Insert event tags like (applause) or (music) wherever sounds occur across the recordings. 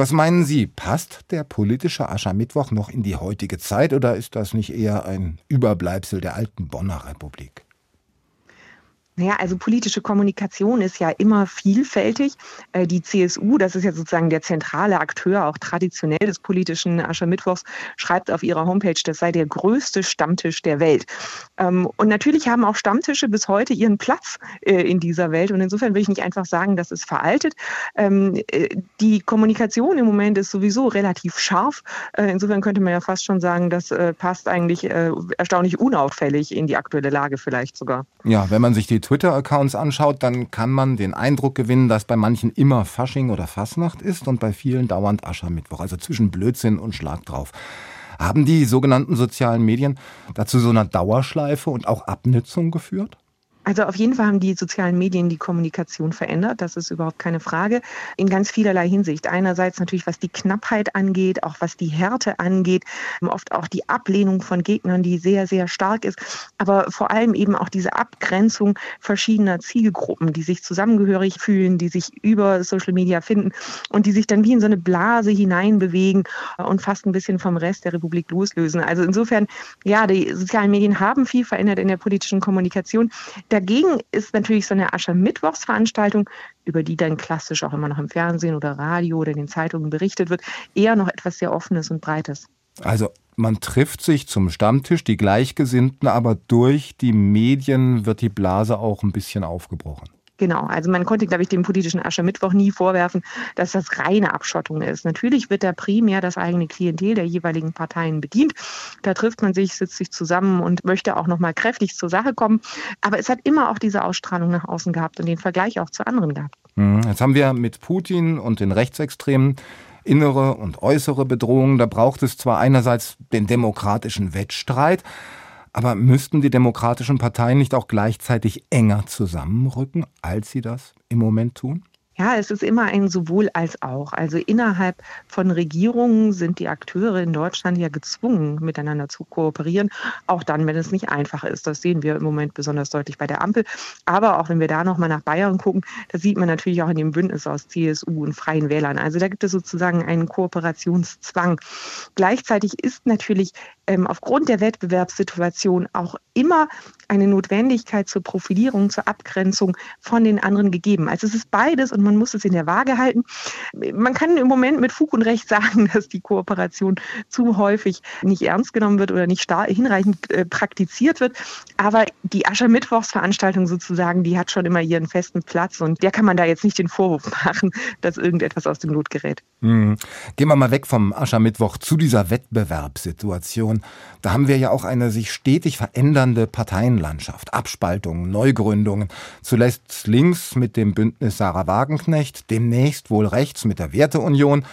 Was meinen Sie, passt der politische Aschermittwoch noch in die heutige Zeit oder ist das nicht eher ein Überbleibsel der alten Bonner Republik? Naja, also politische Kommunikation ist ja immer vielfältig. Äh, die CSU, das ist ja sozusagen der zentrale Akteur, auch traditionell des politischen Aschermittwochs, schreibt auf ihrer Homepage, das sei der größte Stammtisch der Welt. Ähm, und natürlich haben auch Stammtische bis heute ihren Platz äh, in dieser Welt. Und insofern will ich nicht einfach sagen, das ist veraltet. Ähm, äh, die Kommunikation im Moment ist sowieso relativ scharf. Insofern könnte man ja fast schon sagen, das passt eigentlich erstaunlich unauffällig in die aktuelle Lage vielleicht sogar. Ja, wenn man sich die Twitter-Accounts anschaut, dann kann man den Eindruck gewinnen, dass bei manchen immer Fasching oder Fasnacht ist und bei vielen dauernd Aschermittwoch, also zwischen Blödsinn und Schlag drauf. Haben die sogenannten sozialen Medien dazu so einer Dauerschleife und auch Abnützung geführt? Also auf jeden Fall haben die sozialen Medien die Kommunikation verändert, das ist überhaupt keine Frage, in ganz vielerlei Hinsicht. Einerseits natürlich, was die Knappheit angeht, auch was die Härte angeht, oft auch die Ablehnung von Gegnern, die sehr, sehr stark ist, aber vor allem eben auch diese Abgrenzung verschiedener Zielgruppen, die sich zusammengehörig fühlen, die sich über Social Media finden und die sich dann wie in so eine Blase hineinbewegen und fast ein bisschen vom Rest der Republik loslösen. Also insofern, ja, die sozialen Medien haben viel verändert in der politischen Kommunikation. Dagegen ist natürlich so eine Aschermittwochsveranstaltung, über die dann klassisch auch immer noch im Fernsehen oder Radio oder in den Zeitungen berichtet wird, eher noch etwas sehr Offenes und Breites. Also man trifft sich zum Stammtisch, die Gleichgesinnten, aber durch die Medien wird die Blase auch ein bisschen aufgebrochen. Genau, also man konnte, glaube ich, dem politischen Aschermittwoch nie vorwerfen, dass das reine Abschottung ist. Natürlich wird da primär das eigene Klientel der jeweiligen Parteien bedient. Da trifft man sich, sitzt sich zusammen und möchte auch nochmal kräftig zur Sache kommen. Aber es hat immer auch diese Ausstrahlung nach außen gehabt und den Vergleich auch zu anderen gehabt. Mhm. Jetzt haben wir mit Putin und den Rechtsextremen innere und äußere Bedrohungen. Da braucht es zwar einerseits den demokratischen Wettstreit, aber müssten die demokratischen Parteien nicht auch gleichzeitig enger zusammenrücken, als sie das im Moment tun? Ja, es ist immer ein sowohl als auch. Also innerhalb von Regierungen sind die Akteure in Deutschland ja gezwungen, miteinander zu kooperieren, auch dann, wenn es nicht einfach ist. Das sehen wir im Moment besonders deutlich bei der Ampel. Aber auch wenn wir da nochmal nach Bayern gucken, das sieht man natürlich auch in dem Bündnis aus CSU und Freien Wählern. Also da gibt es sozusagen einen Kooperationszwang. Gleichzeitig ist natürlich ähm, aufgrund der Wettbewerbssituation auch immer eine Notwendigkeit zur Profilierung, zur Abgrenzung von den anderen gegeben. Also es ist beides und man muss es in der Waage halten. Man kann im Moment mit Fug und Recht sagen, (laughs) dass die Kooperation zu häufig nicht ernst genommen wird oder nicht hinreichend äh, praktiziert wird. Aber die Aschermittwochsveranstaltung sozusagen, die hat schon immer ihren festen Platz und der kann man da jetzt nicht den Vorwurf (laughs) machen, dass irgendetwas aus dem Lot gerät. Hm. Gehen wir mal weg vom Aschermittwoch zu dieser Wettbewerbssituation. Da haben wir ja auch eine sich stetig verändernde Parteienlandschaft, Abspaltungen, Neugründungen. Zuletzt links mit dem Bündnis Sarah Wagenknecht, demnächst wohl rechts mit der Werteunion.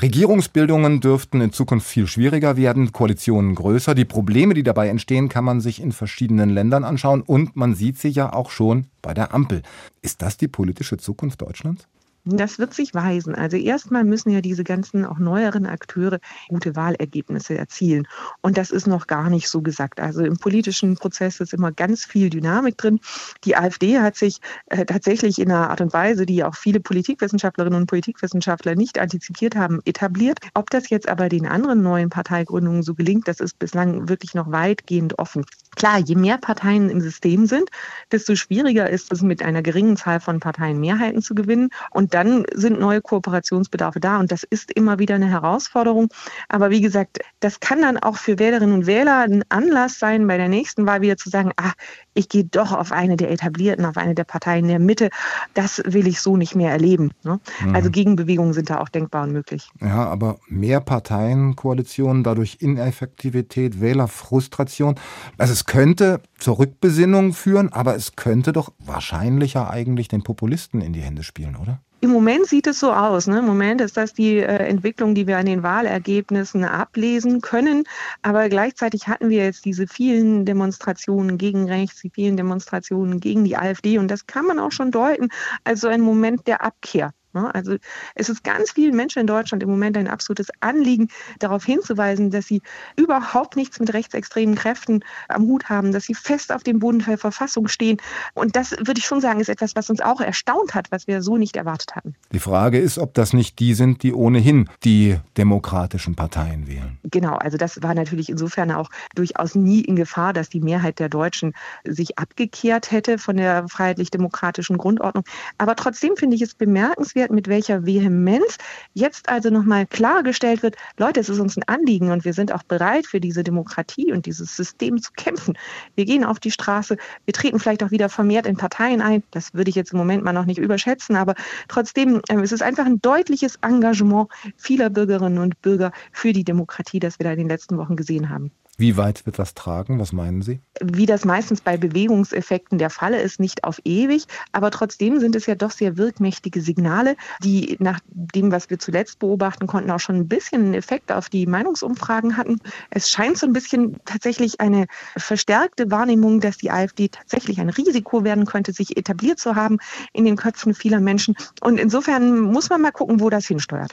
Regierungsbildungen dürften in Zukunft viel schwieriger werden, Koalitionen größer. Die Probleme, die dabei entstehen, kann man sich in verschiedenen Ländern anschauen und man sieht sie ja auch schon bei der Ampel. Ist das die politische Zukunft Deutschlands? Das wird sich weisen. Also erstmal müssen ja diese ganzen auch neueren Akteure gute Wahlergebnisse erzielen. Und das ist noch gar nicht so gesagt. Also im politischen Prozess ist immer ganz viel Dynamik drin. Die AfD hat sich äh, tatsächlich in einer Art und Weise, die auch viele Politikwissenschaftlerinnen und Politikwissenschaftler nicht antizipiert haben, etabliert. Ob das jetzt aber den anderen neuen Parteigründungen so gelingt, das ist bislang wirklich noch weitgehend offen. Klar, je mehr Parteien im System sind, desto schwieriger ist es, mit einer geringen Zahl von Parteien Mehrheiten zu gewinnen. Und dann sind neue Kooperationsbedarfe da. Und das ist immer wieder eine Herausforderung. Aber wie gesagt, das kann dann auch für Wählerinnen und Wähler ein Anlass sein, bei der nächsten Wahl wieder zu sagen, ah, ich gehe doch auf eine der etablierten, auf eine der Parteien der Mitte. Das will ich so nicht mehr erleben. Ne? Mhm. Also Gegenbewegungen sind da auch denkbar und möglich. Ja, aber mehr Parteienkoalitionen, dadurch Ineffektivität, Wählerfrustration. Also es könnte zur Rückbesinnung führen, aber es könnte doch wahrscheinlicher eigentlich den Populisten in die Hände spielen, oder? Im Moment sieht es so aus. Ne? Im Moment ist das die äh, Entwicklung, die wir an den Wahlergebnissen ablesen können. Aber gleichzeitig hatten wir jetzt diese vielen Demonstrationen gegen rechts, die vielen Demonstrationen gegen die AfD. Und das kann man auch schon deuten als so ein Moment der Abkehr? Also es ist ganz vielen Menschen in Deutschland im Moment ein absolutes Anliegen, darauf hinzuweisen, dass sie überhaupt nichts mit rechtsextremen Kräften am Hut haben, dass sie fest auf dem Boden der Verfassung stehen. Und das würde ich schon sagen, ist etwas, was uns auch erstaunt hat, was wir so nicht erwartet hatten. Die Frage ist, ob das nicht die sind, die ohnehin die demokratischen Parteien wählen. Genau, also das war natürlich insofern auch durchaus nie in Gefahr, dass die Mehrheit der Deutschen sich abgekehrt hätte von der freiheitlich-demokratischen Grundordnung. Aber trotzdem finde ich es bemerkenswert, mit welcher Vehemenz jetzt also nochmal klargestellt wird, Leute, es ist uns ein Anliegen und wir sind auch bereit für diese Demokratie und dieses System zu kämpfen. Wir gehen auf die Straße, wir treten vielleicht auch wieder vermehrt in Parteien ein. Das würde ich jetzt im Moment mal noch nicht überschätzen, aber trotzdem, äh, es ist einfach ein deutliches Engagement vieler Bürgerinnen und Bürger für die Demokratie, das wir da in den letzten Wochen gesehen haben. Wie weit wird das tragen? Was meinen Sie? Wie das meistens bei Bewegungseffekten der Fall ist, nicht auf ewig, aber trotzdem sind es ja doch sehr wirkmächtige Signale, die nach dem, was wir zuletzt beobachten konnten, auch schon ein bisschen einen Effekt auf die Meinungsumfragen hatten. Es scheint so ein bisschen tatsächlich eine verstärkte Wahrnehmung, dass die AfD tatsächlich ein Risiko werden könnte, sich etabliert zu haben in den Köpfen vieler Menschen. Und insofern muss man mal gucken, wo das hinsteuert.